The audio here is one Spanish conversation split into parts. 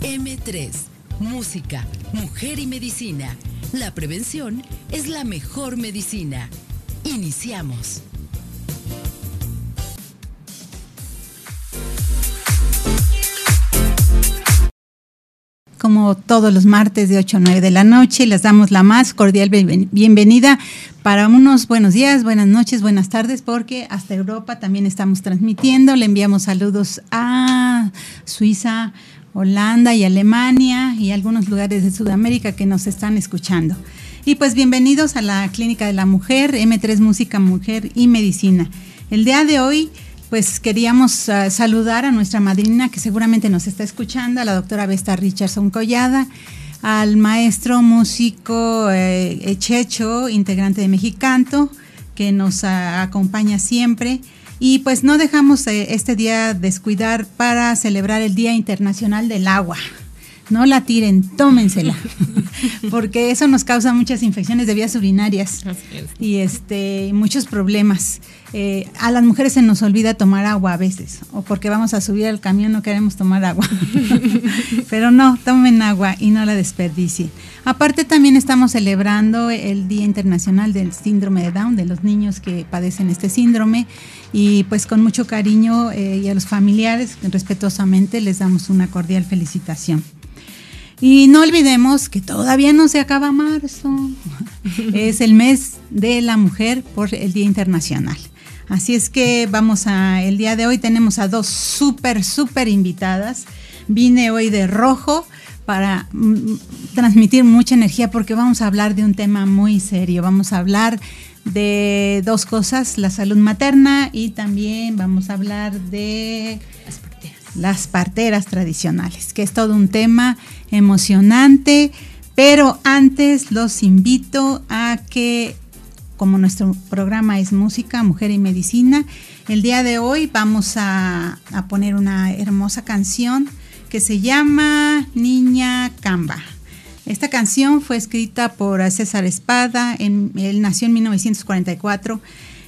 M3. Música, mujer y medicina. La prevención es la mejor medicina. Iniciamos. como todos los martes de 8 a 9 de la noche. Les damos la más cordial bienvenida para unos buenos días, buenas noches, buenas tardes, porque hasta Europa también estamos transmitiendo. Le enviamos saludos a Suiza, Holanda y Alemania y algunos lugares de Sudamérica que nos están escuchando. Y pues bienvenidos a la Clínica de la Mujer, M3 Música, Mujer y Medicina. El día de hoy pues queríamos uh, saludar a nuestra madrina que seguramente nos está escuchando, a la doctora Vesta Richardson Collada, al maestro músico eh, Echecho, integrante de Mexicanto, que nos acompaña siempre. Y pues no dejamos eh, este día descuidar para celebrar el Día Internacional del Agua. No la tiren, tómensela, porque eso nos causa muchas infecciones de vías urinarias y este muchos problemas. Eh, a las mujeres se nos olvida tomar agua a veces, o porque vamos a subir al camión no queremos tomar agua. Pero no, tomen agua y no la desperdicien. Aparte también estamos celebrando el Día Internacional del Síndrome de Down, de los niños que padecen este síndrome, y pues con mucho cariño eh, y a los familiares, respetuosamente, les damos una cordial felicitación. Y no olvidemos que todavía no se acaba marzo. es el mes de la mujer por el Día Internacional. Así es que vamos a, el día de hoy tenemos a dos súper, súper invitadas. Vine hoy de rojo para mm, transmitir mucha energía porque vamos a hablar de un tema muy serio. Vamos a hablar de dos cosas, la salud materna y también vamos a hablar de las parteras tradicionales, que es todo un tema emocionante, pero antes los invito a que, como nuestro programa es música, mujer y medicina, el día de hoy vamos a, poner una hermosa canción que se llama Niña Camba. Esta canción fue escrita por César Espada, en, él nació en 1944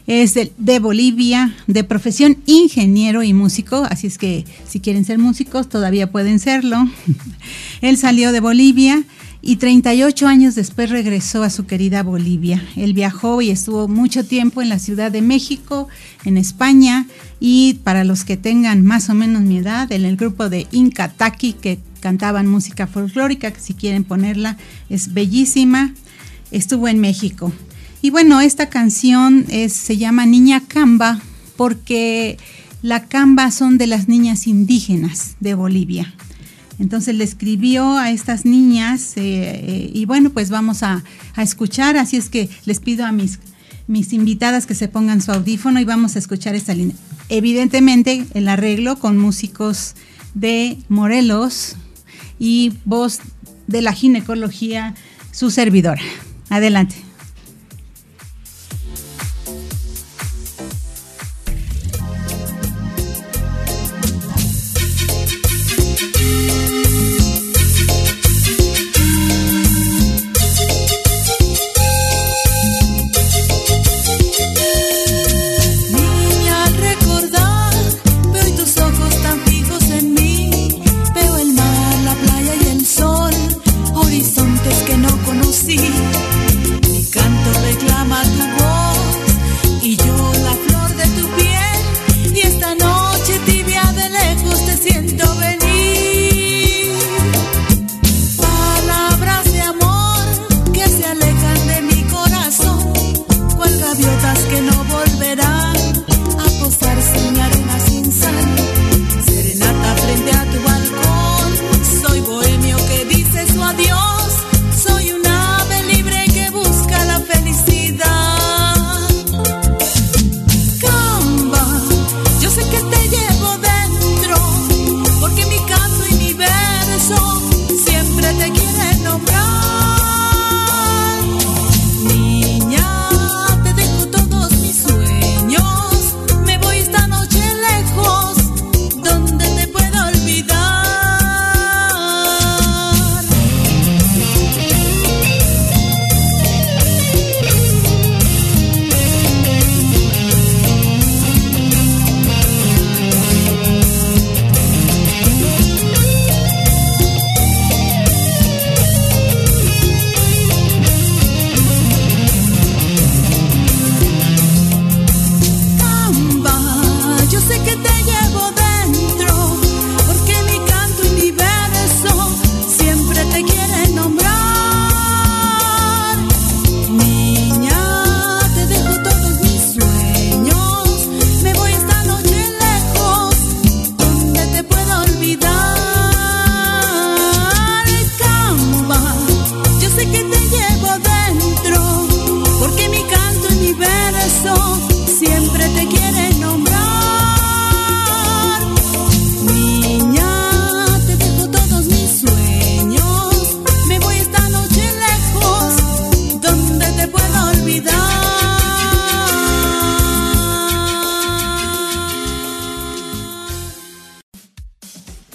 es de, Bolivia, de profesión ingeniero y músico, así es que si quieren ser músicos todavía pueden serlo. Él salió de Bolivia y 38 años después regresó a su querida Bolivia. Él viajó y estuvo mucho tiempo en la Ciudad de México, en España, y para los que tengan más o menos mi edad, en el grupo de Inca Taki, que cantaban música folclórica, que si quieren ponerla, es bellísima, estuvo en México. Y bueno, esta canción se llama Niña Camba porque la Camba son de las niñas indígenas de Bolivia. Entonces le escribió a estas niñas eh, eh, y bueno, pues vamos a, escuchar, así es que les pido a mis, mis invitadas que se pongan su audífono y vamos a escuchar esta línea. Evidentemente el arreglo con músicos de Morelos y voz de la ginecología, su servidora. Adelante.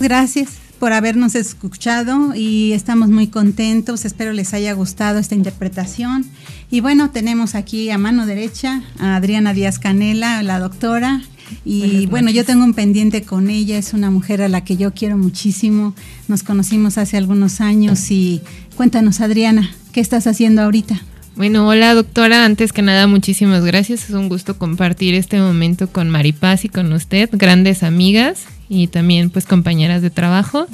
Gracias por habernos escuchado y estamos muy contentos. Espero les haya gustado esta interpretación. Y bueno, tenemos aquí a mano derecha a Adriana Díaz Canela, la doctora. Y bueno, yo tengo un pendiente con ella, es una mujer a la que yo quiero muchísimo. Nos conocimos hace algunos años y cuéntanos, Adriana, ¿qué estás haciendo ahorita? Bueno, hola doctora, antes que nada muchísimas gracias, es un gusto compartir este momento con Maripaz y con usted, grandes amigas y también pues compañeras de trabajo.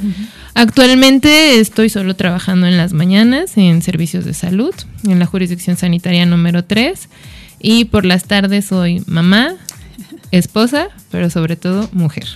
Actualmente estoy solo trabajando en las mañanas en servicios de salud, en la jurisdicción sanitaria número 3 y por las tardes soy mamá, esposa, pero sobre todo mujer.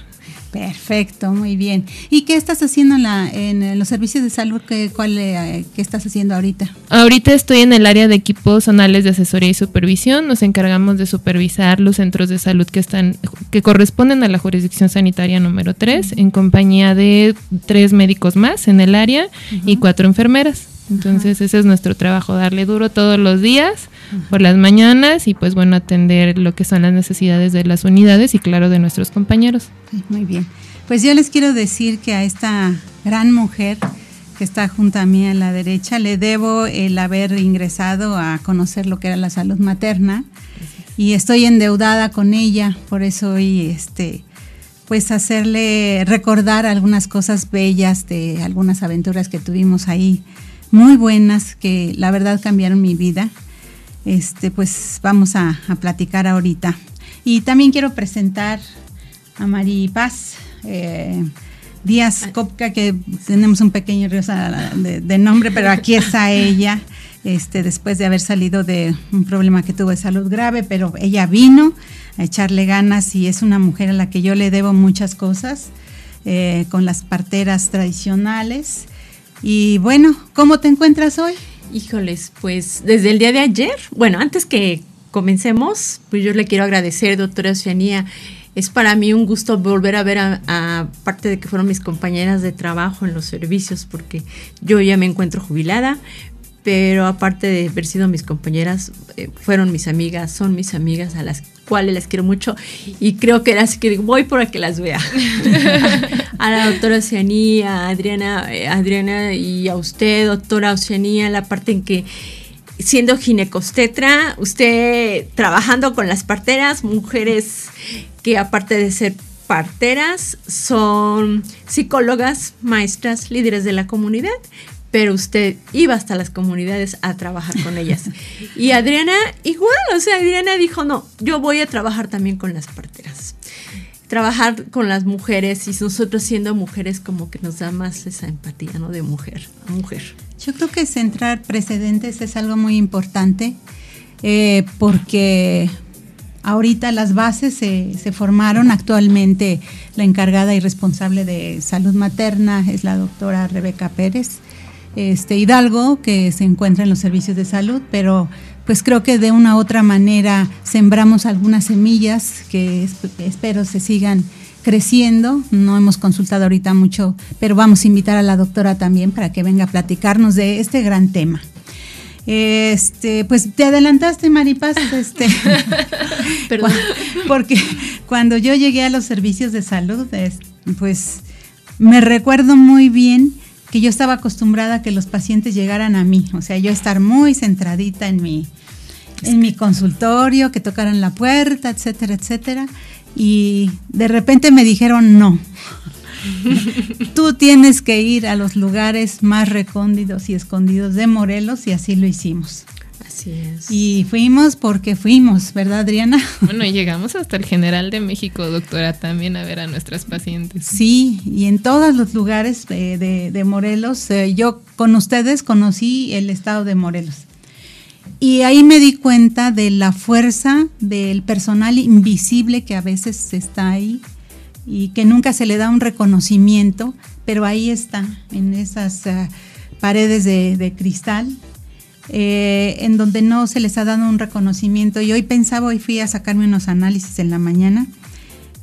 Perfecto, muy bien. ¿Y qué estás haciendo en, la, en los servicios de salud? ¿Qué, cuál, eh, ¿Qué estás haciendo ahorita? Ahorita estoy en el área de equipos zonales de asesoría y supervisión. Nos encargamos de supervisar los centros de salud que están que corresponden a la jurisdicción sanitaria número 3, en compañía de tres médicos más en el área y cuatro enfermeras. Entonces ese es nuestro trabajo, darle duro todos los días por las mañanas y pues bueno, atender lo que son las necesidades de las unidades y claro de nuestros compañeros. Muy bien. Pues yo les quiero decir que a esta gran mujer que está junto a mí a la derecha le debo el haber ingresado a conocer lo que era la salud materna y estoy endeudada con ella, por eso hoy este pues hacerle recordar algunas cosas bellas de algunas aventuras que tuvimos ahí muy buenas que la verdad cambiaron mi vida. Este, pues vamos a, platicar ahorita. Y también quiero presentar a Mari Paz eh, Díaz Copca, que tenemos un pequeño de, de, nombre, pero aquí está ella, este, después de haber salido de un problema que tuvo de salud grave, pero ella vino a echarle ganas y es una mujer a la que yo le debo muchas cosas, eh, con las parteras tradicionales y bueno, ¿cómo te encuentras hoy? Híjoles, pues desde el día de ayer, bueno, antes que comencemos, pues yo le quiero agradecer, doctora Oceanía. Es para mí un gusto volver a ver a, parte de que fueron mis compañeras de trabajo en los servicios, porque yo ya me encuentro jubilada, pero aparte de haber sido mis compañeras, eh, fueron mis amigas, son mis amigas a las cuales les quiero mucho y creo que era así que voy para que las vea. a la doctora Oceanía, a Adriana, eh, Adriana y a usted, doctora Oceanía, la parte en que siendo ginecostetra, usted trabajando con las parteras, mujeres que aparte de ser parteras, son psicólogas, maestras, líderes de la comunidad pero usted iba hasta las comunidades a trabajar con ellas. Y Adriana igual, o sea, Adriana dijo, no, yo voy a trabajar también con las parteras. Trabajar con las mujeres y nosotros siendo mujeres como que nos da más esa empatía, ¿no? De mujer a mujer. Yo creo que centrar precedentes es algo muy importante eh, porque ahorita las bases se, se, formaron. Actualmente la encargada y responsable de salud materna es la doctora Rebeca Pérez este, Hidalgo, que se encuentra en los servicios de salud, pero pues creo que de una u otra manera sembramos algunas semillas que espero se sigan creciendo. No hemos consultado ahorita mucho, pero vamos a invitar a la doctora también para que venga a platicarnos de este gran tema. Este, pues te adelantaste, Maripaz, este, Perdón. porque cuando yo llegué a los servicios de salud, pues me recuerdo muy bien que yo estaba acostumbrada a que los pacientes llegaran a mí, o sea, yo estar muy centradita en mi, en mi consultorio, que tocaran la puerta, etcétera, etcétera. Y de repente me dijeron no. Tú tienes que ir a los lugares más recónditos y escondidos de Morelos y así lo hicimos. Y fuimos porque fuimos, ¿verdad, Adriana? Bueno, y llegamos hasta el General de México, doctora, también a ver a nuestras pacientes. Sí, y en todos los lugares de, de, Morelos, eh, yo con ustedes conocí el estado de Morelos. Y ahí me di cuenta de la fuerza del personal invisible que a veces está ahí y que nunca se le da un reconocimiento, pero ahí está, en esas eh, paredes de, de cristal, eh, en donde no se les ha dado un reconocimiento. Y hoy pensaba, hoy fui a sacarme unos análisis en la mañana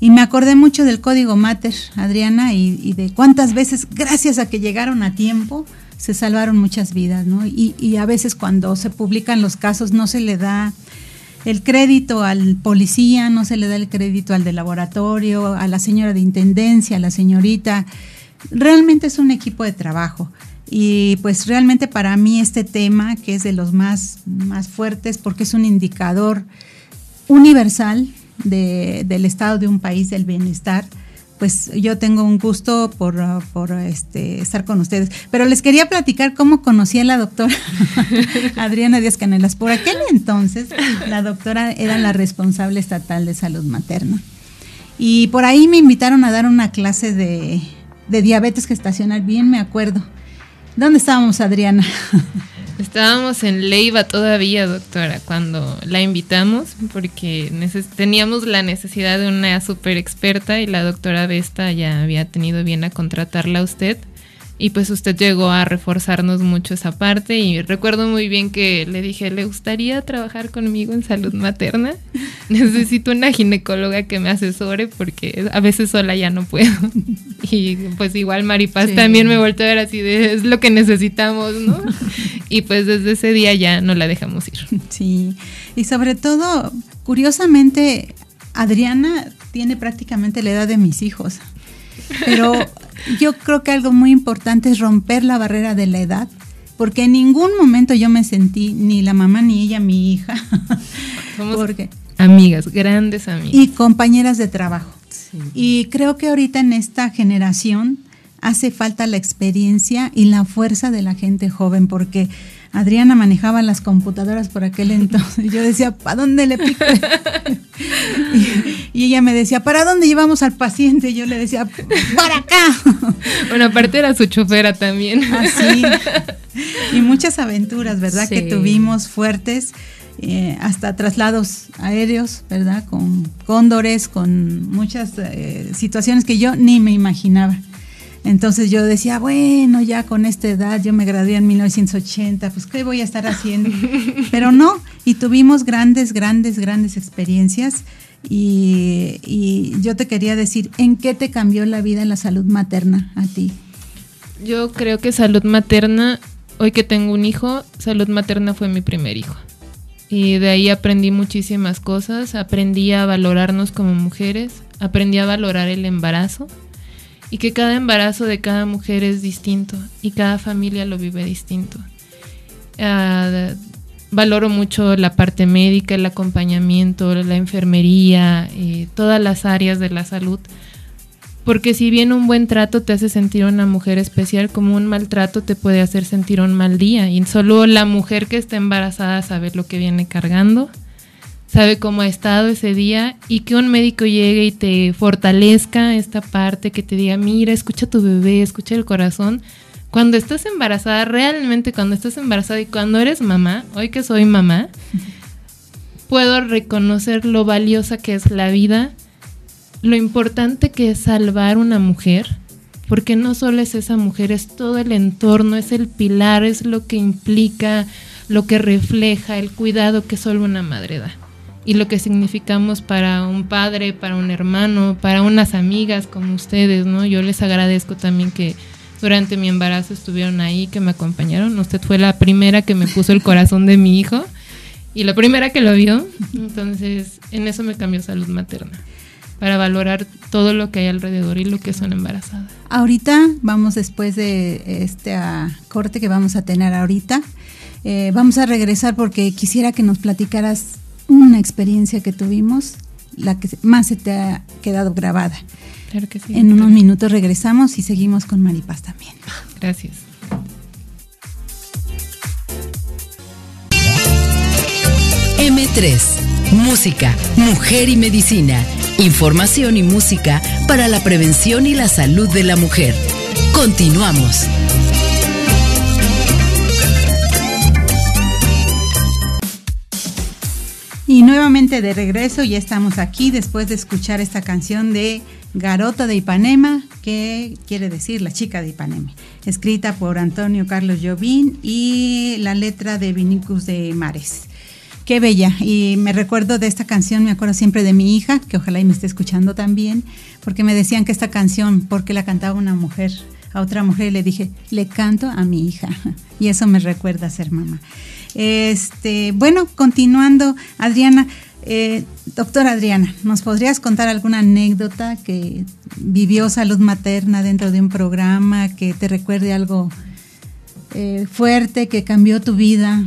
y me acordé mucho del código Mater, Adriana, y, de cuántas veces, gracias a que llegaron a tiempo, se salvaron muchas vidas. Y, y a veces cuando se publican los casos no se le da el crédito al policía, no se le da el crédito al de laboratorio, a la señora de intendencia, a la señorita realmente es un equipo de trabajo. Y pues realmente para mí este tema, que es de los más, más fuertes, porque es un indicador universal de, del estado de un país, del bienestar, pues yo tengo un gusto por, este, estar con ustedes. Pero les quería platicar cómo conocí a la doctora Adriana Díaz Canelas. Por aquel entonces, la doctora era la responsable estatal de salud materna. Y por ahí me invitaron a dar una clase de diabetes gestacional, bien me acuerdo. ¿Dónde estábamos, Adriana? Estábamos en Leiva todavía, doctora, cuando la invitamos, porque teníamos la necesidad de una super experta y la doctora Vesta ya había tenido bien a contratarla a usted. Y pues usted llegó a reforzarnos mucho esa parte y recuerdo muy bien que le dije, ¿le gustaría trabajar conmigo en salud materna? Necesito una ginecóloga que me asesore porque a veces sola ya no puedo. Y pues igual Maripaz también me volteó a ver así de, es lo que necesitamos, ¿no? Y pues desde ese día ya no la dejamos ir. Sí, y sobre todo, curiosamente, Adriana tiene prácticamente la edad de mis hijos. Pero yo creo que algo muy importante es romper la barrera de la edad, porque en ningún momento yo me sentí ni la mamá ni ella mi hija. Somos amigas, grandes amigas. Y compañeras de trabajo. Y creo que ahorita en esta generación hace falta la experiencia y la fuerza de la gente joven, porque Adriana manejaba las computadoras por aquel entonces. Yo decía, ¿para dónde le pico? y, ella me decía, ¿para dónde llevamos al paciente? Y yo le decía, para acá. Bueno, aparte era su chofera también. Así. Ah, y muchas aventuras, ¿verdad? Que tuvimos fuertes. Eh, hasta traslados aéreos, ¿verdad? Con cóndores, con muchas eh, situaciones que yo ni me imaginaba. Entonces yo decía, bueno, ya con esta edad, yo me gradué en 1980, pues ¿qué voy a estar haciendo? Pero no, y tuvimos grandes, grandes, grandes experiencias. Y, y, yo te quería decir, ¿en qué te cambió la vida en la salud materna a ti? Yo creo que salud materna, hoy que tengo un hijo, salud materna fue mi primer hijo. Y de ahí aprendí muchísimas cosas, aprendí a valorarnos como mujeres, aprendí a valorar el embarazo y que cada embarazo de cada mujer es distinto y cada familia lo vive distinto. Ah, valoro mucho la parte médica, el acompañamiento, la enfermería, eh, todas las áreas de la salud. Porque si bien un buen trato te hace sentir una mujer especial, como un maltrato te puede hacer sentir un mal día. Y solo la mujer que está embarazada sabe lo que viene cargando sabe cómo ha estado ese día y que un médico llegue y te fortalezca esta parte, que te diga, mira, escucha a tu bebé, escucha el corazón. Cuando estás embarazada, realmente cuando estás embarazada y cuando eres mamá, hoy que soy mamá, puedo reconocer lo valiosa que es la vida, lo importante que es salvar una mujer, porque no solo es esa mujer, es todo el entorno, es el pilar, es lo que implica, lo que refleja el cuidado que solo una madre da y lo que significamos para un padre, para un hermano, para unas amigas como ustedes, ¿no? Yo les agradezco también que durante mi embarazo estuvieron ahí, que me acompañaron. Usted fue la primera que me puso el corazón de mi hijo y la primera que lo vio. Entonces, en eso me cambió salud materna para valorar todo lo que hay alrededor y lo que son embarazadas. Ahorita vamos después de este corte que vamos a tener ahorita. Eh, vamos a regresar porque quisiera que nos platicaras una experiencia que tuvimos, la que más se te ha quedado grabada. Claro que sí. En unos minutos regresamos y seguimos con Maripaz también. Gracias. M3, Música, Mujer y Medicina. Información y música para la prevención y la salud de la mujer. Continuamos. Y nuevamente de regreso, ya estamos aquí después de escuchar esta canción de Garota de Ipanema, que quiere decir la chica de Ipanema, escrita por Antonio Carlos Jobim y la letra de Vinicus de Mares. Qué bella. Y me recuerdo de esta canción, me acuerdo siempre de mi hija, que ojalá me esté escuchando también, porque me decían que esta canción, porque la cantaba una mujer a otra mujer, y le dije, le canto a mi hija. Y eso me recuerda a ser mamá. Este, bueno, continuando, Adriana, Eh, doctora Adriana, ¿nos podrías contar alguna anécdota que vivió salud materna dentro de un programa, que te recuerde algo eh, fuerte, que cambió tu vida?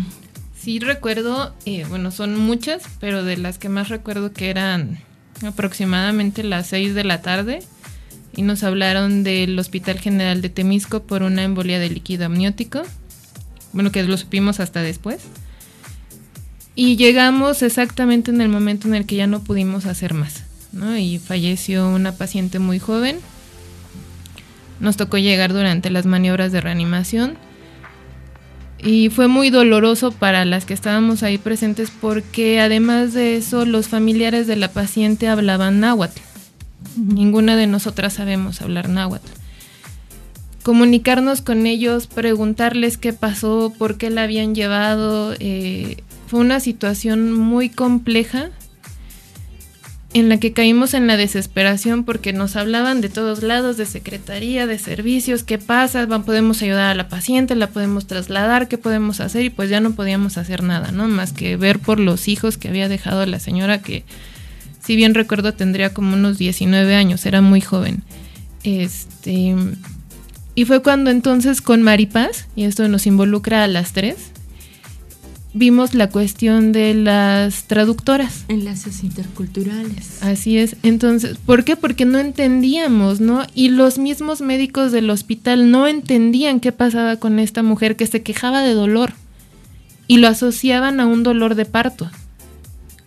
Sí, recuerdo, eh, bueno, son muchas, pero de las que más recuerdo que eran aproximadamente las 6 de la tarde y nos hablaron del Hospital General de Temisco por una embolia de líquido amniótico, bueno, que lo supimos hasta después. Y llegamos exactamente en el momento en el que ya no pudimos hacer más, ¿no? Y falleció una paciente muy joven. Nos tocó llegar durante las maniobras de reanimación. Y fue muy doloroso para las que estábamos ahí presentes porque además de eso los familiares de la paciente hablaban náhuatl. Ninguna de nosotras sabemos hablar náhuatl. Comunicarnos con ellos, preguntarles qué pasó, por qué la habían llevado, eh, fue una situación muy compleja en la que caímos en la desesperación porque nos hablaban de todos lados, de secretaría, de servicios, qué pasa, podemos ayudar a la paciente, la podemos trasladar, qué podemos hacer y pues ya no podíamos hacer nada, ¿no? Más que ver por los hijos que había dejado la señora que, si bien recuerdo, tendría como unos 19 años, era muy joven. Este, y fue cuando entonces con Maripaz, y esto nos involucra a las tres, vimos la cuestión de las traductoras. Enlaces interculturales. Así es. Entonces, ¿por qué? Porque no entendíamos, ¿no? Y los mismos médicos del hospital no entendían qué pasaba con esta mujer que se quejaba de dolor y lo asociaban a un dolor de parto,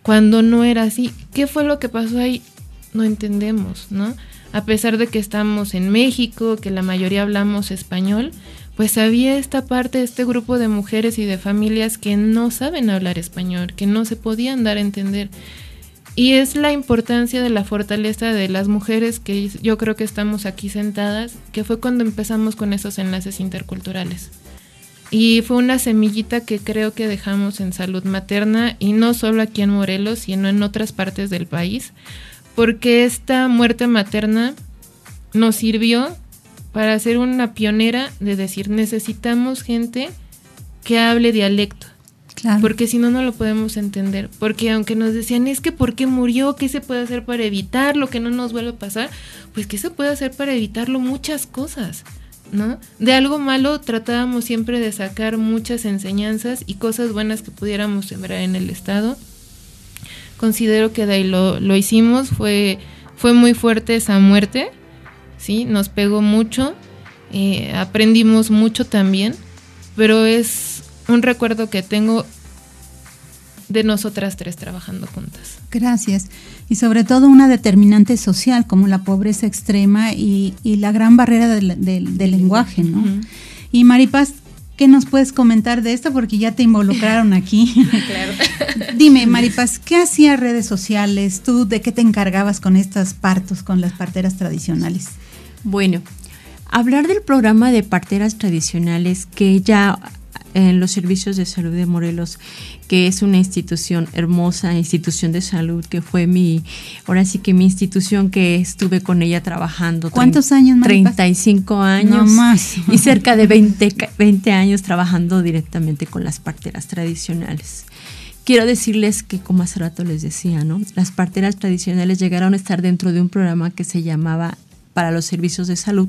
cuando no era así. ¿Qué fue lo que pasó ahí? No entendemos, ¿no? A pesar de que estamos en México, que la mayoría hablamos español, pues había esta parte, este grupo de mujeres y de familias que no saben hablar español, que no se podían dar a entender. Y es la importancia de la fortaleza de las mujeres que yo creo que estamos aquí sentadas, que fue cuando empezamos con esos enlaces interculturales. Y fue una semillita que creo que dejamos en salud materna y no solo aquí en Morelos, sino en otras partes del país, porque esta muerte materna nos sirvió para ser una pionera de decir necesitamos gente que hable dialecto. Porque si no, no lo podemos entender. Porque aunque nos decían, es que ¿por qué murió? ¿Qué se puede hacer para evitarlo? Que no nos vuelva a pasar. Pues ¿qué se puede hacer para evitarlo? Muchas cosas. ¿No? De algo malo tratábamos siempre de sacar muchas enseñanzas y cosas buenas que pudiéramos sembrar en el Estado. Considero que de ahí lo, lo hicimos, fue, fue muy fuerte esa muerte, ¿sí? Nos pegó mucho, eh, aprendimos mucho también, pero es un recuerdo que tengo de nosotras tres trabajando juntas. Gracias. Y sobre todo una determinante social como la pobreza extrema y, la gran barrera del, lenguaje, ¿no? Y Maripaz, ¿qué nos puedes comentar de esto? Porque ya te involucraron aquí. claro. Dime, Maripaz, ¿qué hacías redes sociales? ¿Tú de qué te encargabas con estos partos, con las parteras tradicionales? Bueno, hablar del programa de parteras tradicionales que ya en los servicios de salud de Morelos, que es una institución hermosa, institución de salud, que fue mi, ahora sí que mi institución que estuve con ella trabajando. ¿Cuántos años más? 35 años. más. Y cerca de 20, 20 años trabajando directamente con las parteras tradicionales. Quiero decirles que, como hace rato les decía, ¿no? Las parteras tradicionales llegaron a estar dentro de un programa que se llamaba para los servicios de salud.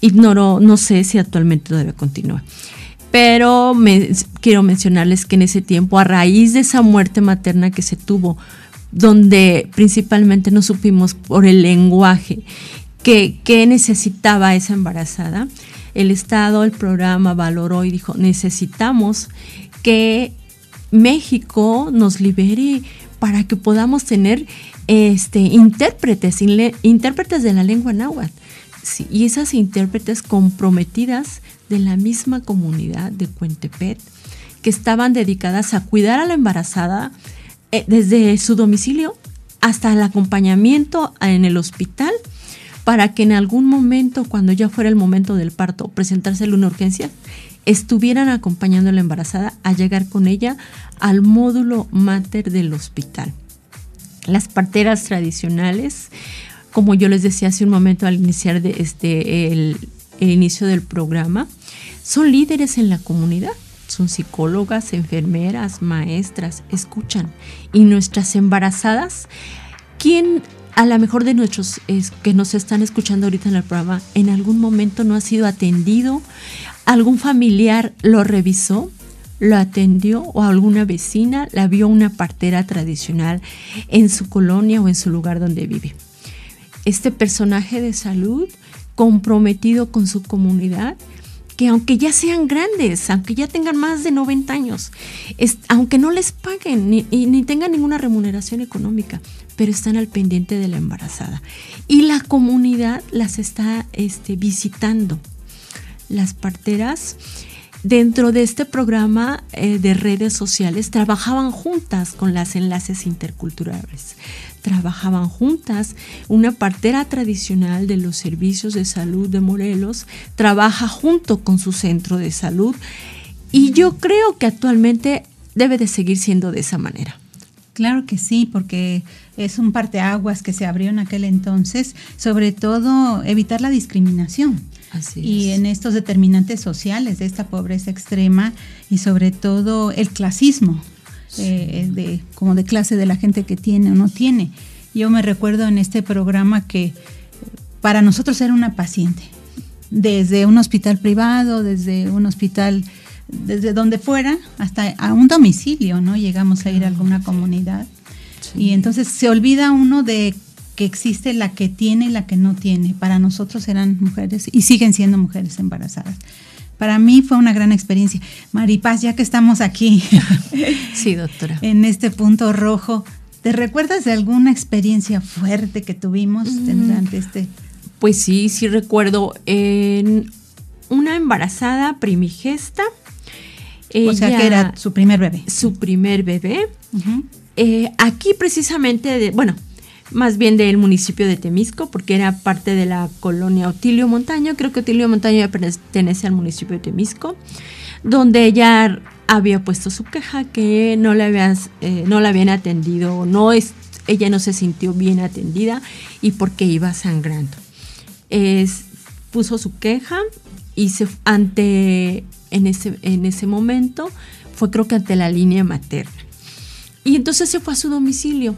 Ignoro, no sé si actualmente todavía continúa. Pero quiero mencionarles que en ese tiempo, a raíz de esa muerte materna que se tuvo, donde principalmente no supimos por el lenguaje que, que necesitaba esa embarazada, el Estado, el programa valoró y dijo, necesitamos que México nos libere para que podamos tener este, intérpretes, intérpretes de la lengua náhuatl. Y esas intérpretes comprometidas de la misma comunidad de Cuentepet, que estaban dedicadas a cuidar a la embarazada eh, desde su domicilio hasta el acompañamiento en el hospital para que en algún momento, cuando ya fuera el momento del parto, presentársele una urgencia, estuvieran acompañando a la embarazada a llegar con ella al módulo mater del hospital. Las parteras tradicionales, como yo les decía hace un momento al iniciar este, el, inicio del programa, son líderes en la comunidad, son psicólogas, enfermeras, maestras, escuchan. Y nuestras embarazadas, ¿quién a lo mejor de nuestros que nos están escuchando ahorita en el programa, en algún momento no ha sido atendido? ¿Algún familiar lo revisó? lo atendió o alguna vecina la vio una partera tradicional en su colonia o en su lugar donde vive. Este personaje de salud comprometido con su comunidad, que aunque ya sean grandes, aunque ya tengan más de 90 años, aunque no les paguen ni, ni tengan ninguna remuneración económica, pero están al pendiente de la embarazada. Y la comunidad las está este, visitando. Las parteras dentro de este programa eh, de redes sociales trabajaban juntas con las enlaces interculturales. Trabajaban juntas. Una partera tradicional de los servicios de salud de Morelos trabaja junto con su centro de salud y yo creo que actualmente debe de seguir siendo de esa manera. Claro que sí, porque es un parteaguas que se abrió en aquel entonces, sobre todo evitar la discriminación y en estos determinantes sociales de esta pobreza extrema y sobre todo el clasismo, eh, de, como de clase de la gente que tiene o no tiene. Yo me recuerdo en este programa que para nosotros era una paciente, desde un hospital privado, desde un hospital, desde donde fuera, hasta a un domicilio, ¿no? Llegamos a ir a alguna comunidad. Y entonces se olvida uno de que existe la que tiene y la que no tiene. Para nosotros eran mujeres y siguen siendo mujeres embarazadas. Para mí fue una gran experiencia. Maripaz, ya que estamos aquí. Sí, doctora. en este punto rojo, ¿te recuerdas de alguna experiencia fuerte que tuvimos mm. durante este? Pues sí, sí recuerdo. En una embarazada primigesta. o sea que era su primer bebé. Su primer bebé. Eh, aquí precisamente, de, bueno, más bien del municipio de Temisco, porque era parte de la colonia Otilio Montaño. Creo que Otilio Montaño pertenece al municipio de Temisco, donde ella había puesto su queja que no la, habías, eh, no la habían atendido, no es, ella no se sintió bien atendida y porque iba sangrando. Es, puso su queja y se, ante, en ese, en ese momento fue creo que ante la línea materna. Y entonces se fue a su domicilio.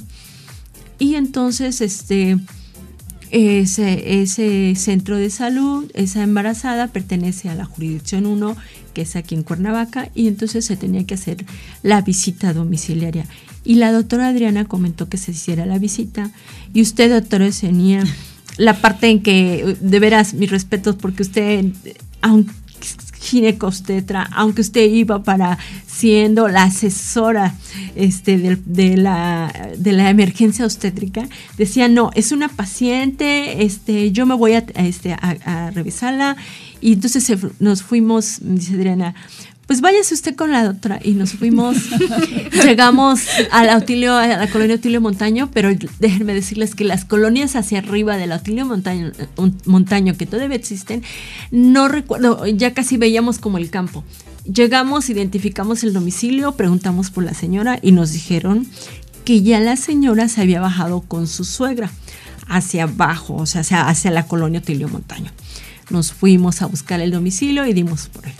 Y entonces, este, ese, ese centro de salud, esa embarazada, pertenece a la jurisdicción 1, que es aquí en Cuernavaca, y entonces se tenía que hacer la visita domiciliaria. Y la doctora Adriana comentó que se hiciera la visita, y usted, doctora tenía la parte en que, de veras, mis respetos, porque usted, aunque ginecostetra, aunque usted iba para siendo la asesora este, de, la, de la emergencia obstétrica, decía, no, es una paciente, este, yo me voy a, este, a, revisarla. Y entonces nos fuimos, dice Adriana, pues váyase usted con la doctora. Y nos fuimos, llegamos a la, a la colonia Otilio Montaño, pero déjenme decirles que las colonias hacia arriba de la Otilio Montaño, Montaño, que todavía existen, no recuerdo, ya casi veíamos como el campo. Llegamos, identificamos el domicilio, preguntamos por la señora y nos dijeron que ya la señora se había bajado con su suegra hacia abajo, o sea, hacia, hacia la colonia Otilio Montaño. Nos fuimos a buscar el domicilio y dimos por él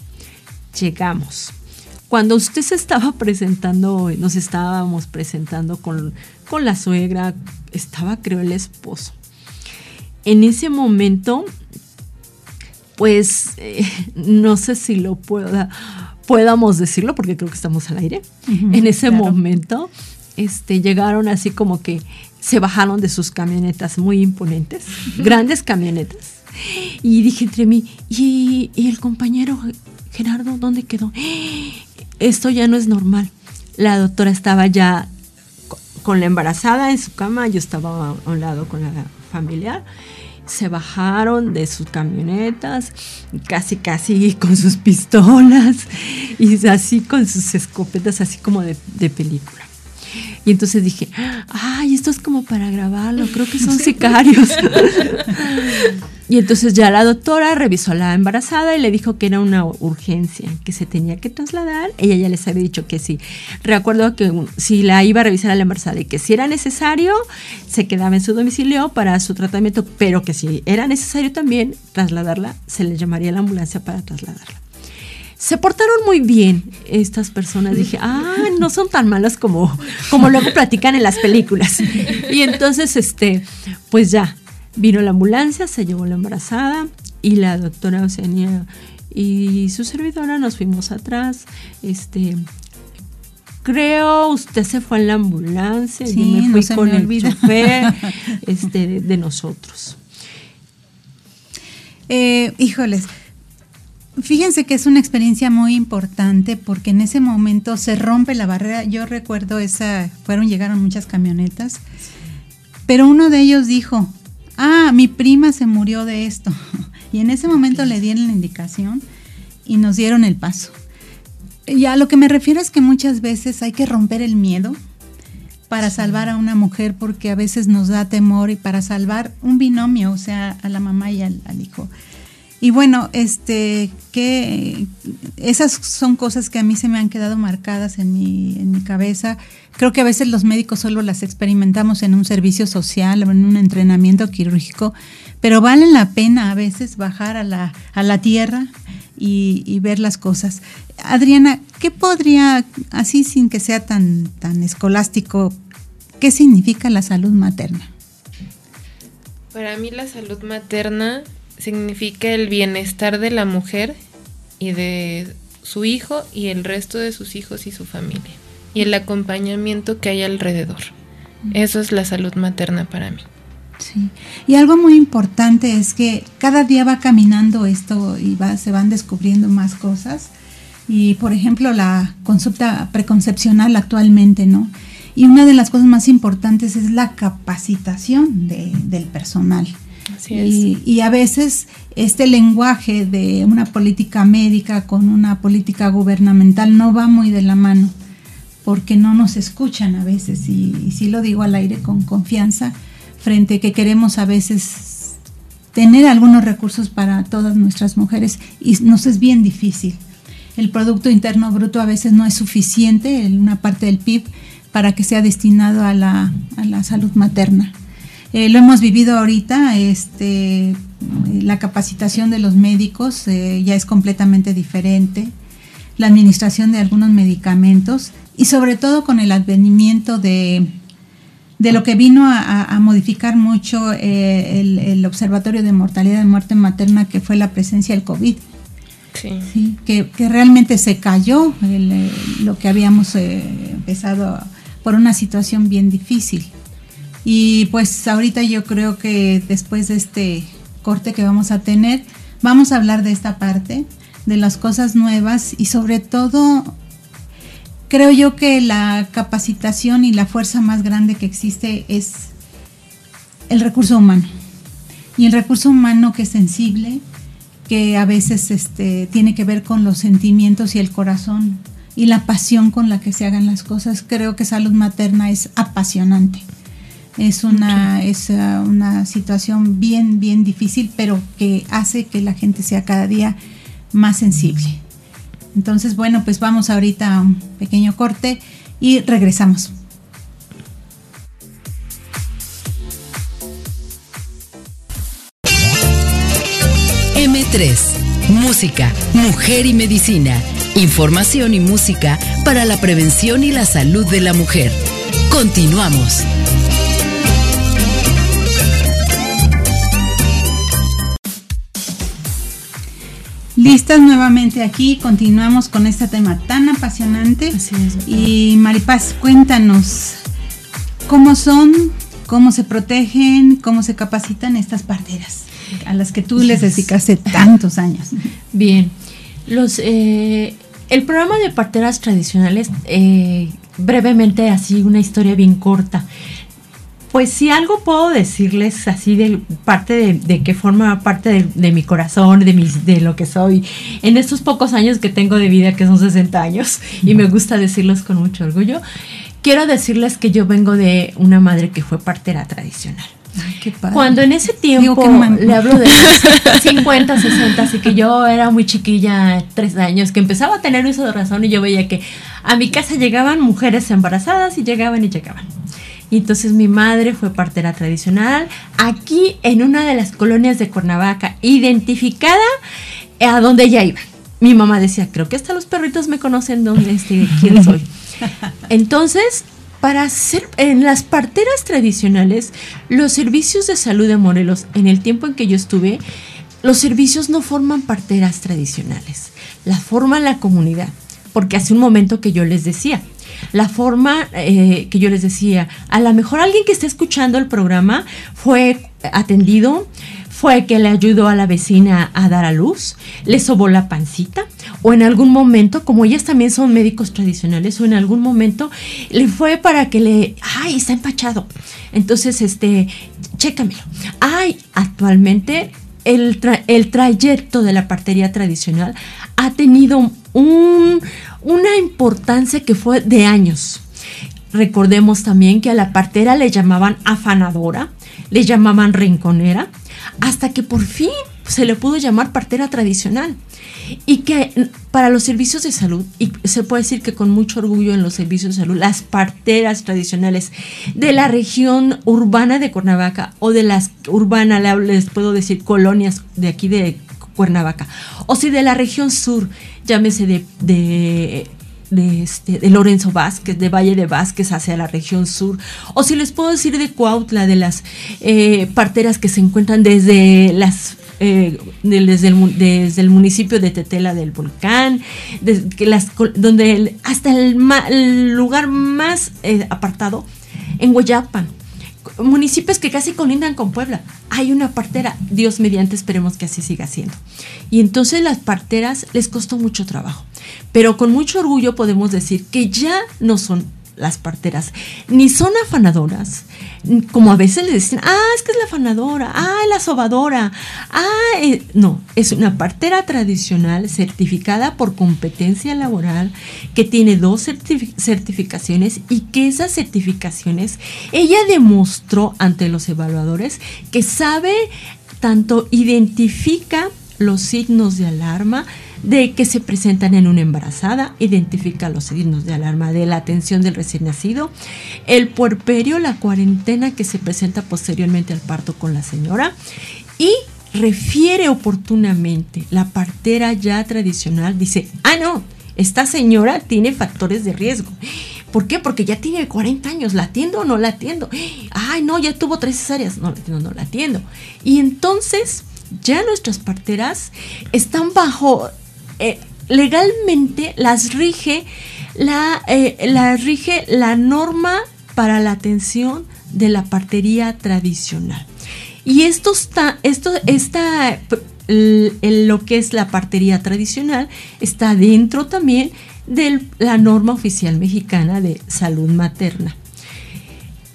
llegamos. Cuando usted se estaba presentando, nos estábamos presentando con, con la suegra, estaba creo el esposo. En ese momento, pues eh, no sé si lo pueda, podamos decirlo, porque creo que estamos al aire. en ese momento, este, llegaron así como que se bajaron de sus camionetas muy imponentes, grandes camionetas. Y dije entre mí, ¿y, y el compañero Gerardo, ¿dónde quedó? Esto ya no es normal. La doctora estaba ya con la embarazada en su cama, yo estaba a un lado con la familiar. Se bajaron de sus camionetas, casi, casi con sus pistolas y así con sus escopetas, así como de, de película. Y entonces dije, ay, esto es como para grabarlo, creo que son sicarios. y entonces ya la doctora revisó a la embarazada y le dijo que era una urgencia, que se tenía que trasladar. Ella ya les había dicho que sí. Recuerdo que si la iba a revisar a la embarazada y que si era necesario, se quedaba en su domicilio para su tratamiento, pero que si era necesario también trasladarla, se le llamaría a la ambulancia para trasladarla se portaron muy bien estas personas. Dije, ah, no son tan malas como, como luego platican en las películas. Y entonces, este, pues ya, vino la ambulancia, se llevó la embarazada y la doctora Oceania y su servidora nos fuimos atrás. Este, creo usted se fue en la ambulancia, y me fui con el chofer este, de, nosotros. Eh, híjoles, fíjense que es una experiencia muy importante porque en ese momento se rompe la barrera. Yo recuerdo esa, fueron, llegaron muchas camionetas, pero uno de ellos dijo, ah, mi prima se murió de esto. Y en ese momento le dieron la indicación y nos dieron el paso. Y a lo que me refiero es que muchas veces hay que romper el miedo para salvar a una mujer porque a veces nos da temor y para salvar un binomio, o sea, a la mamá y al, hijo. Y bueno, este, que esas son cosas que a mí se me han quedado marcadas en mi, en mi cabeza. Creo que a veces los médicos solo las experimentamos en un servicio social o en un entrenamiento quirúrgico, pero vale la pena a veces bajar a la, a la tierra y, ver las cosas. Adriana, ¿qué podría, así sin que sea tan, tan escolástico, qué significa la salud materna? Para mí la salud materna significa el bienestar de la mujer y de su hijo y el resto de sus hijos y su familia y el acompañamiento que hay alrededor. Eso es la salud materna para mí. Sí. Y algo muy importante es que cada día va caminando esto y va, se van descubriendo más cosas. Y por ejemplo, la consulta preconcepcional actualmente, ¿no? Y una de las cosas más importantes es la capacitación del personal. Así es. Y, a veces este lenguaje de una política médica con una política gubernamental no va muy de la mano, porque no nos escuchan a veces. Y, y sí lo digo al aire con confianza, frente que queremos a veces tener algunos recursos para todas nuestras mujeres y nos es bien difícil. El Producto Interno Bruto a veces no es suficiente, en una parte del PIB, para que sea destinado a la, salud materna. Eh, lo hemos vivido ahorita, este, la capacitación de los médicos eh, ya es completamente diferente, la administración de algunos medicamentos y sobre todo con el advenimiento de de lo que vino a, modificar mucho eh, el, Observatorio de Mortalidad de Muerte Materna, que fue la presencia del COVID. Sí. que, realmente se cayó lo que habíamos eh, empezado por una situación bien difícil. Y pues ahorita yo creo que después de este corte que vamos a tener, vamos a hablar de esta parte, de las cosas nuevas y sobre todo creo yo que la capacitación y la fuerza más grande que existe es el recurso humano. Y el recurso humano que es sensible, que a veces este, tiene que ver con los sentimientos y el corazón y la pasión con la que se hagan las cosas. Creo que salud materna es apasionante. Es una, es uh, una situación bien, bien difícil, pero que hace que la gente sea cada día más sensible. Entonces, bueno, pues vamos ahorita a un pequeño corte y regresamos. M3, Música, Mujer y Medicina. Información y música para la prevención y la salud de la mujer. Continuamos. Listas nuevamente aquí, continuamos con este tema tan apasionante. y Maripaz, cuéntanos, ¿cómo son, cómo se protegen, cómo se capacitan estas parteras a las que tú les dedicaste tantos años? Bien, los, eh, el programa de parteras tradicionales, eh, brevemente así, una historia bien corta. Pues si algo puedo decirles así de parte de, que forma parte de, mi corazón, de, mis, de lo que soy, en estos pocos años que tengo de vida, que son 60 años, y me gusta decirlos con mucho orgullo, quiero decirles que yo vengo de una madre que fue partera tradicional. qué padre. Cuando en ese tiempo le hablo de 50, 60, así que yo era muy chiquilla, tres años, que empezaba a tener uso de razón y yo veía que a mi casa llegaban mujeres embarazadas y llegaban y llegaban. Y entonces mi madre fue partera tradicional aquí en una de las colonias de Cuernavaca, identificada a donde ella iba. mi mamá decía, creo que hasta los perritos me conocen dónde este, quién soy. Entonces, para hacer en las parteras tradicionales, los servicios de salud de Morelos, en el tiempo en que yo estuve, los servicios no forman parteras tradicionales, la forma la comunidad. Porque hace un momento que yo les decía, la forma eh, que yo les decía, a lo mejor alguien que esté escuchando el programa fue atendido, fue que le ayudó a la vecina a dar a luz, le sobó la pancita, o en algún momento, como ellas también son médicos tradicionales, o en algún momento le fue para que le, ay, está empachado. Entonces, este, chécamelo. Ay, actualmente el, el trayecto de la partería tradicional ha tenido un, una importancia que fue de años. Recordemos también que a la partera le llamaban afanadora, le llamaban rinconera, hasta que por fin se le pudo llamar partera tradicional. Y que para los servicios de salud, y se puede decir que con mucho orgullo en los servicios de salud, las parteras tradicionales de la región urbana de Cuernavaca o de las urbanas, les puedo decir colonias de aquí de Cuernavaca, o si de la región sur, llámese de, de este, de Lorenzo Vázquez, de Valle de Vázquez hacia la región sur, o si les puedo decir de Cuautla, de las eh, parteras que se encuentran desde las eh, desde, el, desde, el, municipio de Tetela del Volcán, las, donde hasta el, lugar más eh, apartado, en Hueyapan, municipios que casi colindan con Puebla. Hay una partera, Dios mediante, esperemos que así siga siendo. Y entonces las parteras les costó mucho trabajo, pero con mucho orgullo podemos decir que ya no son las parteras, ni son afanadoras, como a veces le dicen, ah, es que es la afanadora, ah, la sobadora, ah, eh", no, es una partera tradicional certificada por competencia laboral que tiene dos certificaciones y que esas certificaciones ella demostró ante los evaluadores que sabe tanto identifica los signos de alarma, de que se presentan en una embarazada, identifica los signos de alarma de la atención del recién nacido, el puerperio, la cuarentena que se presenta posteriormente al parto con la señora y refiere oportunamente la partera ya tradicional, dice, ah, no, esta señora tiene factores de riesgo. ¿Por qué? Porque ya tiene 40 años, ¿la atiendo o no la atiendo? Ay, no, ya tuvo tres cesáreas, no la atiendo, no la atiendo. Y entonces ya nuestras parteras están bajo eh, legalmente las rige la, eh, rige la norma para la atención de la partería tradicional. Y esto está, esto está, lo que es la partería tradicional está dentro también de la norma oficial mexicana de salud materna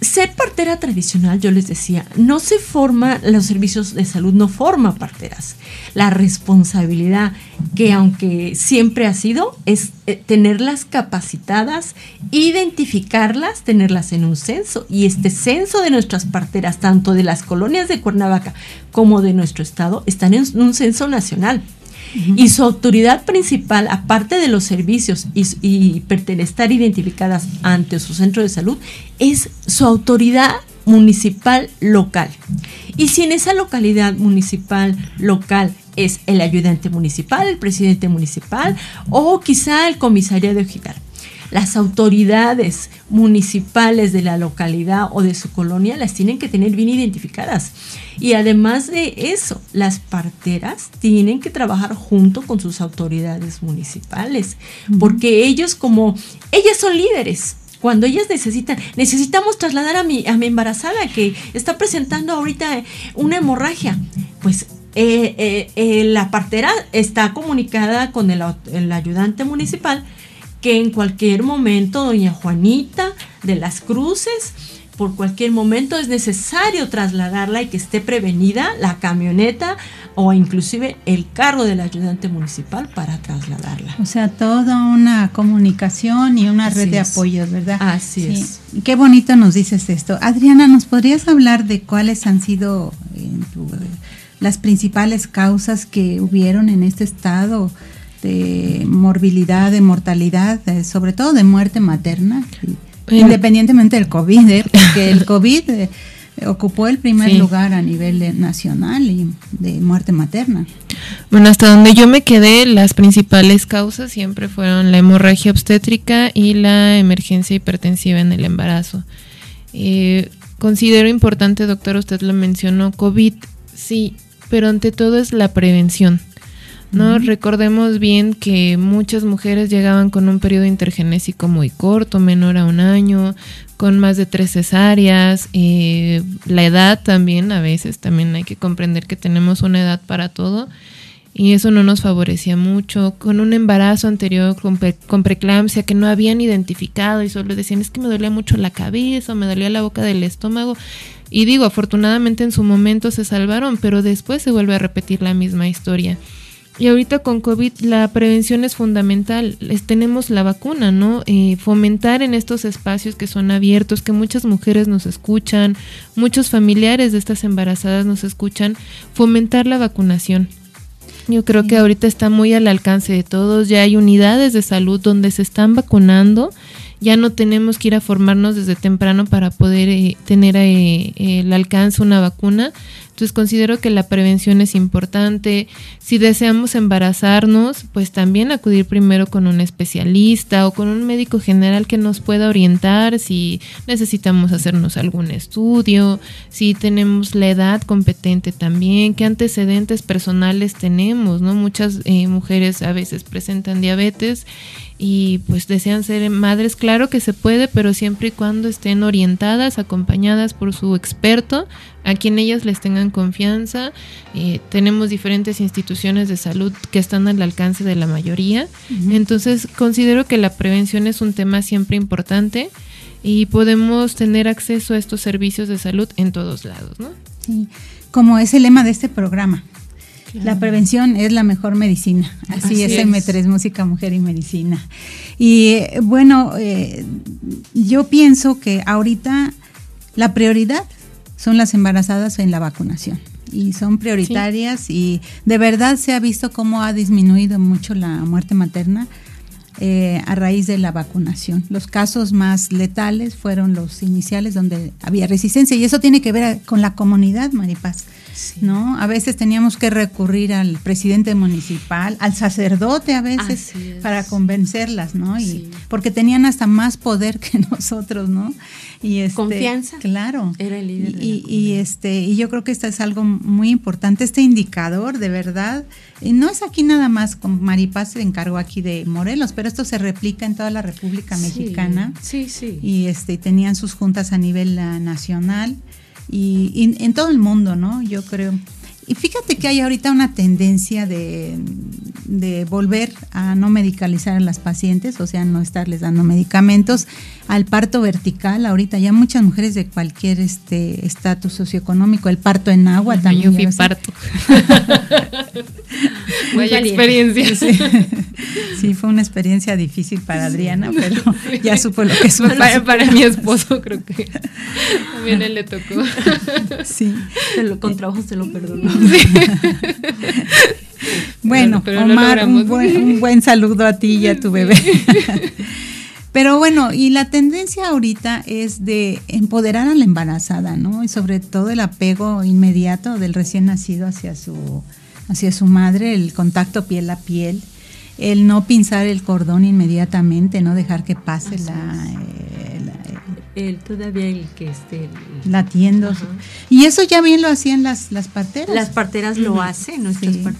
ser partera tradicional, yo les decía, no se forma, los servicios de salud no forma parteras. La responsabilidad que aunque siempre ha sido es eh, tenerlas capacitadas, identificarlas, tenerlas en un censo. Y este censo de nuestras parteras, tanto de las colonias de Cuernavaca como de nuestro estado, están en un censo nacional. Y su autoridad principal, aparte de los servicios y, y estar identificadas ante su centro de salud, es su autoridad municipal local. Y si en esa localidad municipal local es el ayudante municipal, el presidente municipal o quizá el comisario de Ojidal las autoridades municipales de la localidad o de su colonia las tienen que tener bien identificadas. Y además de eso, las parteras tienen que trabajar junto con sus autoridades municipales, porque ellos como, ellas son líderes, cuando ellas necesitan, necesitamos trasladar a mi, a mi embarazada que está presentando ahorita una hemorragia, pues eh, eh, eh, la partera está comunicada con el, el ayudante municipal que en cualquier momento doña Juanita de las Cruces, por cualquier momento es necesario trasladarla y que esté prevenida la camioneta o inclusive el carro del ayudante municipal para trasladarla. O sea, toda una comunicación y una red de apoyos, ¿verdad? Así es. Qué bonito nos dices esto. Adriana, ¿nos podrías hablar de cuáles han sido las principales causas que hubieron en este estado? De morbilidad, de mortalidad, sobre todo de muerte materna, independientemente del COVID, ¿eh? porque el COVID, eh, ocupó el primer lugar a nivel nacional y de muerte materna. Bueno, hasta donde yo me quedé, las principales causas siempre fueron la hemorragia obstétrica y la emergencia hipertensiva en el embarazo. Eh, considero importante, doctor, usted lo mencionó, COVID, sí, pero ante todo es la prevención. ¿No? Recordemos bien que muchas mujeres llegaban con un periodo intergenésico muy corto, menor a un año, con más de tres cesáreas, eh, la edad también, a veces también hay que comprender que tenemos una edad para todo y eso no nos favorecía mucho, con un embarazo anterior con, con preeclampsia que no habían identificado y solo decían es que me dolía mucho la cabeza, me dolía la boca del estómago y digo, afortunadamente en su momento se salvaron, pero después se vuelve a repetir la misma historia. Y ahorita con COVID la prevención es fundamental. tenemos la vacuna, ¿no? Eh, fomentar en estos espacios que son abiertos, que muchas mujeres nos escuchan, muchos familiares de estas embarazadas nos escuchan, fomentar la vacunación. Yo creo que ahorita está muy al alcance de todos, ya hay unidades de salud donde se están vacunando ya no tenemos que ir a formarnos desde temprano para poder eh, tener eh, el alcance una vacuna. Entonces considero que la prevención es importante. Si deseamos embarazarnos, pues también acudir primero con un especialista o con un médico general que nos pueda orientar si necesitamos hacernos algún estudio, si tenemos la edad competente también, qué antecedentes personales tenemos, ¿no? Muchas eh, mujeres a veces presentan diabetes y pues desean ser madres, claro que se puede, pero siempre y cuando estén orientadas, acompañadas por su experto, a quien ellas les tengan confianza. Eh, tenemos diferentes instituciones de salud que están al alcance de la mayoría, entonces considero que la prevención es un tema siempre importante y podemos tener acceso a estos servicios de salud en todos lados, ¿no? Sí, como es el lema de este programa, la prevención es la mejor medicina. Así, es, M3, Música, Mujer y Medicina. Y bueno, eh, yo pienso que ahorita la prioridad son las embarazadas en la vacunación. Y son prioritarias y de verdad se ha visto cómo ha disminuido mucho la muerte materna eh, a raíz de la vacunación. Los casos más letales fueron los iniciales donde había resistencia y eso tiene que ver con la comunidad, Maripaz. ¿No? A veces teníamos que recurrir al presidente municipal, al sacerdote a veces para convencerlas, ¿no? Y porque tenían hasta más poder que nosotros, ¿no? Y este, confianza. Claro. Era el líder. Y, y, este y yo creo que esto es algo muy importante este indicador, de verdad. Y no es aquí nada más con Maripaz se encargó aquí de Morelos, pero esto se replica en toda la República Mexicana. Sí, sí. Y este tenían sus juntas a nivel ah, nacional y, en todo el mundo, ¿no? Yo creo. Y fíjate que hay ahorita una tendencia de, de, volver a no medicalizar a las pacientes, o sea, no estarles dando medicamentos, al parto vertical. Ahorita ya muchas mujeres de cualquier este estatus socioeconómico, el parto en agua también. Yo fui parto. Vaya experiencia. Sí. Fue una experiencia difícil para Adriana, pero ya supo lo que es. Para, para, mi esposo creo que también él le tocó. Sí. lo, con trabajo se lo perdonó. Bueno, Omar, un, buen, saludo a ti y a tu bebé. Pero bueno, y la tendencia ahorita es de empoderar a la embarazada, ¿no? Y sobre todo el apego inmediato del recién nacido hacia su, hacia su madre, el contacto piel a piel, el no pinzar el cordón inmediatamente, no dejar que pase la, el, todavía el que esté latiendo. Y eso ya bien lo hacían las, las parteras. Las parteras lo hacen,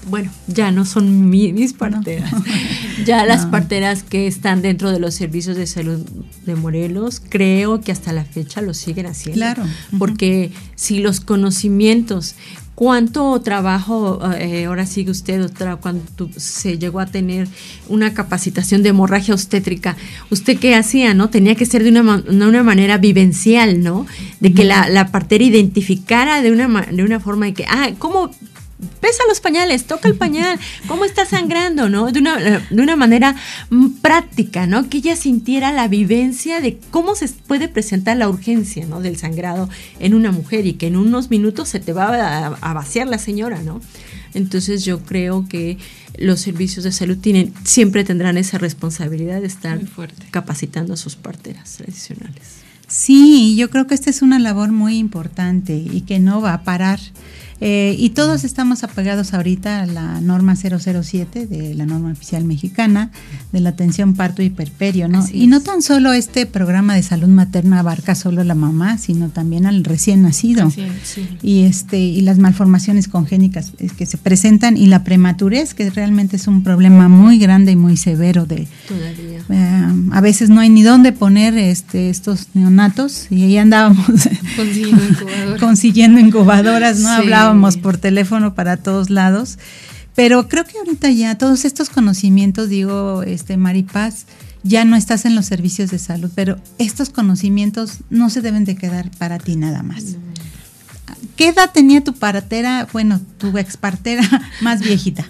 bueno, ya no son mis parteras. ya las parteras que están dentro de los servicios de salud de Morelos, creo que hasta la fecha lo siguen haciendo. Claro. Porque si los conocimientos ¿Cuánto trabajo, eh, ahora sigue usted, doctora, cuando se llegó a tener una capacitación de hemorragia obstétrica? ¿Usted qué hacía, no? Tenía que ser de una, una manera vivencial, ¿no? De que la, la partera identificara de una, de una forma de que, ah, ¿cómo pesa los pañales, toca el pañal, cómo está sangrando, ¿no? De una, de una manera mm, práctica, ¿no? Que ella sintiera la vivencia de cómo se puede presentar la urgencia, ¿no? Del sangrado en una mujer y que en unos minutos se te va a, vaciar la señora, ¿no? Entonces yo creo que los servicios de salud tienen, siempre tendrán esa responsabilidad de estar capacitando a sus parteras tradicionales. Sí, yo creo que esta es una labor muy importante y que no va a parar. Eh, y todos estamos apegados ahorita a la norma 007 de la norma oficial mexicana de la atención parto y perperio, ¿no? y no tan solo este programa de salud materna abarca solo a la mamá, sino también al recién nacido. Y este y las malformaciones congénicas que se presentan y la prematurez, que realmente es un problema muy grande y muy severo de eh, a veces no hay ni dónde poner este estos neonatos y ahí andábamos consiguiendo, incubadoras, no hablábamos por teléfono para todos lados. Pero creo que ahorita ya todos estos conocimientos, digo, este Maripaz, ya no estás en los servicios de salud, pero estos conocimientos no se deben de quedar para ti nada más. ¿Qué edad tenía tu partera, bueno, tu expartera más viejita?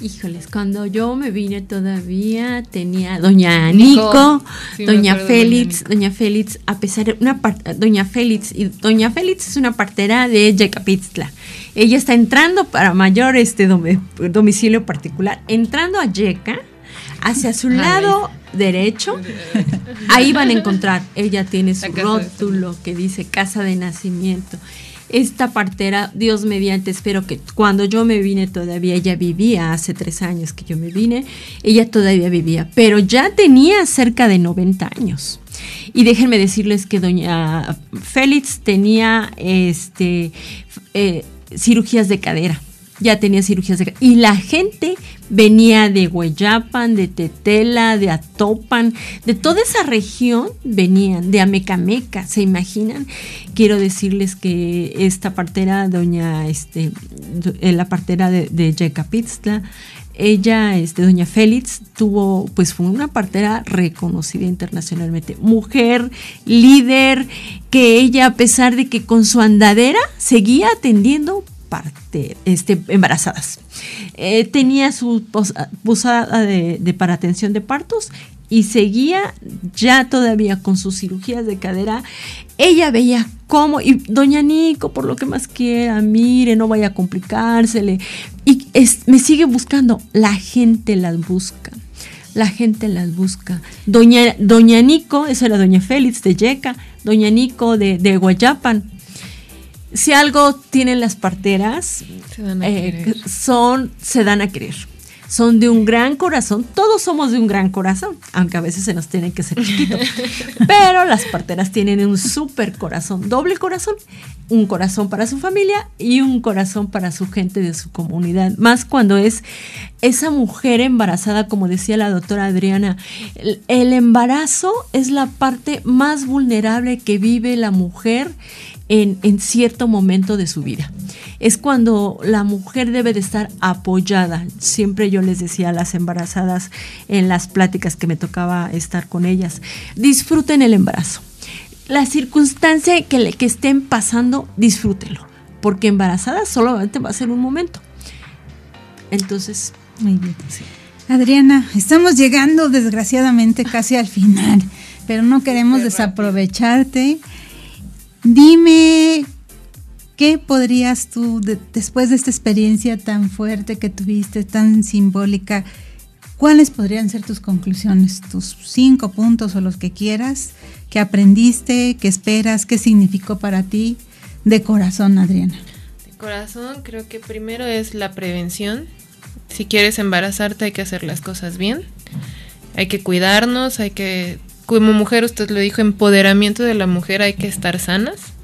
Híjoles, cuando yo me vine todavía tenía doña Nico, doña Félix, doña, Félix, a pesar de una doña Félix y doña Félix es una partera de Yecapitzla. Ella está entrando para mayor este domicilio particular, entrando a Yeca hacia su lado derecho, ahí van a encontrar, ella tiene su rótulo que dice casa de nacimiento esta partera, Dios mediante, espero que cuando yo me vine todavía, ella vivía, hace tres años que yo me vine, ella todavía vivía, pero ya tenía cerca de 90 años. Y déjenme decirles que doña Félix tenía este, eh, cirugías de cadera ya tenía cirugías de y la gente venía de Hueyapan, de Tetela, de Atopan, de toda esa región venían, de Amecameca, ¿se imaginan? Quiero decirles que esta partera, doña, este, eh, la partera de, de Yecapitzla, ella, este, doña Félix, tuvo, pues fue una partera reconocida internacionalmente, mujer, líder, que ella, a pesar de que con su andadera seguía atendiendo parte, este, embarazadas. Eh, tenía su posada de, para atención de partos y seguía ya todavía con sus cirugías de cadera. Ella veía cómo, y doña Nico, por lo que más quiera, mire, no vaya a complicársele. Y me sigue buscando. La gente las busca. La gente las busca. Doña, doña Nico, esa era doña Félix de Yeca, doña Nico de, de Guayapan, si algo tienen las parteras, eh, son, se dan a querer. Son de un gran corazón. Todos somos de un gran corazón, aunque a veces se nos tiene que ser chiquito. Pero las parteras tienen un súper corazón, doble corazón. Un corazón para su familia y un corazón para su gente de su comunidad. Más cuando es esa mujer embarazada, como decía la doctora Adriana. el embarazo es la parte más vulnerable que vive la mujer en, cierto momento de su vida. Es cuando la mujer debe de estar apoyada. Siempre yo les decía a las embarazadas en las pláticas que me tocaba estar con ellas, disfruten el embarazo. La circunstancia que, le, que estén pasando, disfrútenlo, porque embarazada solamente va a ser un momento. Entonces, muy bien. Adriana, estamos llegando desgraciadamente casi al final, pero no queremos desaprovecharte. Dime, ¿qué podrías tú, después de esta experiencia tan fuerte que tuviste, tan simbólica, cuáles podrían ser tus conclusiones, tus cinco puntos o los que quieras, que aprendiste, que esperas, qué significó para ti de corazón, Adriana? De corazón, creo que primero es la prevención. Si quieres embarazarte hay que hacer las cosas bien, hay que cuidarnos, hay que como mujer, usted lo dijo, empoderamiento de la mujer, hay que estar sanas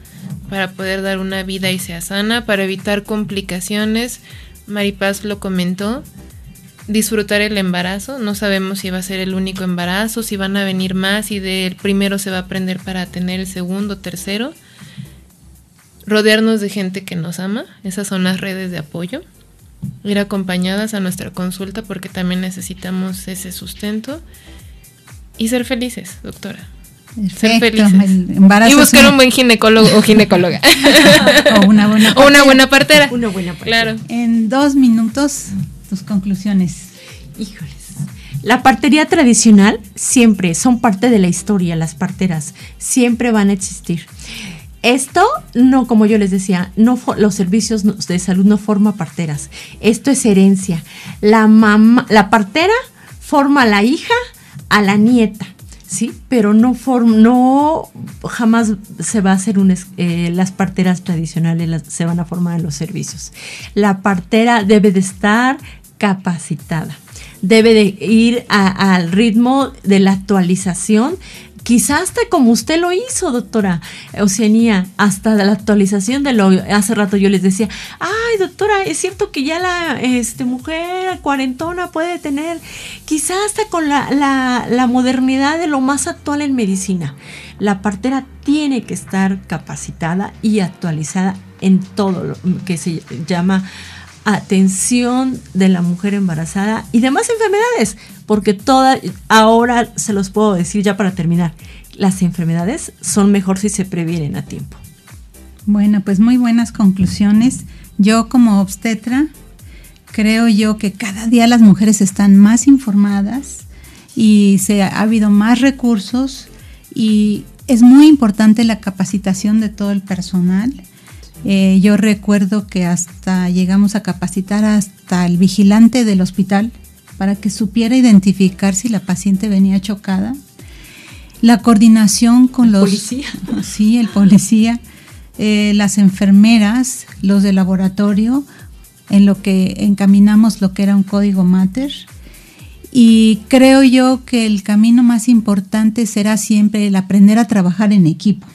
para poder dar una vida y sea sana, para evitar complicaciones. Maripaz lo comentó, disfrutar el embarazo, no sabemos si va a ser el único embarazo, si van a venir más y del primero se va a aprender para tener el segundo, tercero. Rodearnos de gente que nos ama, esas son las redes de apoyo. Ir acompañadas a nuestra consulta porque también necesitamos ese sustento y ser felices, doctora. ser felices. y buscar un buen ginecólogo o ginecóloga. o una buena partera. O una buena partera. Una buena partera. Claro. En dos minutos, tus conclusiones. Híjoles. La partería tradicional siempre son parte de la historia, las parteras. Siempre van a existir. Esto no, como yo les decía, no los servicios de salud no forman parteras. Esto es herencia. La mamá, la partera forma a la hija a la nieta. ¿sí? Pero no, form, no jamás se va a hacer un, eh, las parteras tradicionales se van a formar en los servicios. La partera debe de estar capacitada, debe de ir al ritmo de la actualización quizás hasta como usted lo hizo, doctora Oceanía, hasta la actualización de lo hace rato yo les decía, ay, doctora, es cierto que ya la este, mujer cuarentona puede tener, quizás hasta con la, la modernidad de lo más actual en medicina. La partera tiene que estar capacitada y actualizada en todo lo que se llama atención de la mujer embarazada y demás enfermedades, porque todas, ahora se los puedo decir ya para terminar, las enfermedades son mejor si se previenen a tiempo. Bueno, pues muy buenas conclusiones. Yo como obstetra creo yo que cada día las mujeres están más informadas y se ha habido más recursos y es muy importante la capacitación de todo el personal eh, yo recuerdo que hasta llegamos a capacitar hasta el vigilante del hospital para que supiera identificar si la paciente venía chocada. La coordinación con los... Policía. Sí, el policía, eh, las enfermeras, los de laboratorio, en lo que encaminamos lo que era un código mater. Y creo yo que el camino más importante será siempre el aprender a trabajar en equipo.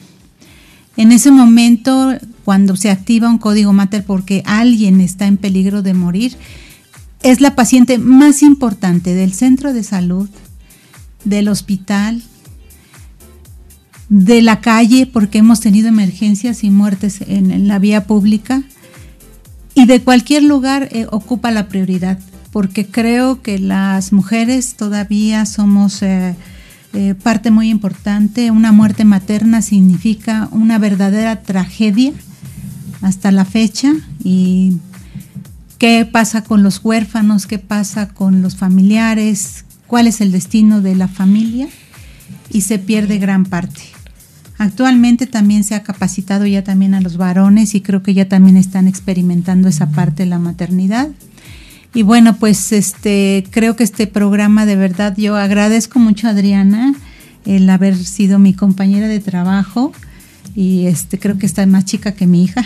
En ese momento, cuando se activa un código mater porque alguien está en peligro de morir, es la paciente más importante del centro de salud, del hospital, de la calle, porque hemos tenido emergencias y muertes en, la vía pública, y de cualquier lugar eh, ocupa la prioridad, porque creo que las mujeres todavía somos... Eh, eh, parte muy importante. Una muerte materna significa una verdadera tragedia hasta la fecha. ¿Y qué pasa con los huérfanos? ¿Qué pasa con los familiares? ¿Cuál es el destino de la familia? Y se pierde gran parte. Actualmente también se ha capacitado ya también a los varones y creo que ya también están experimentando esa parte de la maternidad. Y bueno, pues este creo que este programa de verdad yo agradezco mucho a Adriana el haber sido mi compañera de trabajo y este creo que está más chica que mi hija.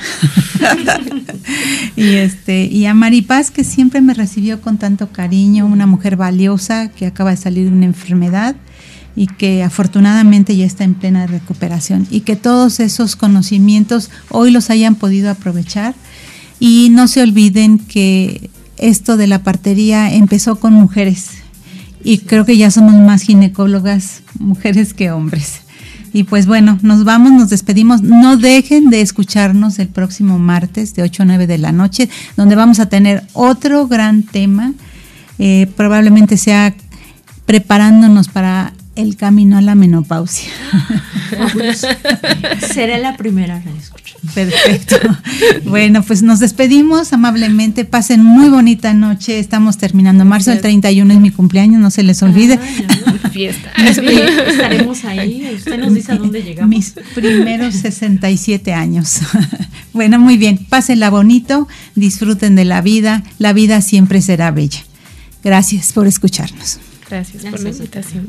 y este y a Maripaz que siempre me recibió con tanto cariño, una mujer valiosa que acaba de salir de una enfermedad y que afortunadamente ya está en plena recuperación y que todos esos conocimientos hoy los hayan podido aprovechar y no se olviden que esto de la partería empezó con mujeres y creo que ya somos más ginecólogas mujeres que hombres. Y pues bueno, nos vamos, nos despedimos. No dejen de escucharnos el próximo martes de 8 a 9 de la noche, donde vamos a tener otro gran tema. Eh, probablemente sea preparándonos para el camino a la menopausia. Será la primera Perfecto. Bueno, pues nos despedimos amablemente. Pasen muy bonita noche. Estamos terminando. Marzo el 31 es mi cumpleaños, no se les olvide. Fiesta. Estaremos ahí. Usted nos dice a dónde llegamos. Mis primeros 67 años. Bueno, muy bien. Pásenla bonito. Disfruten de la vida. La vida siempre será bella. Gracias por escucharnos. Gracias, por la invitación,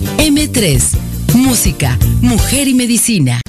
M3, Música, Mujer y Medicina.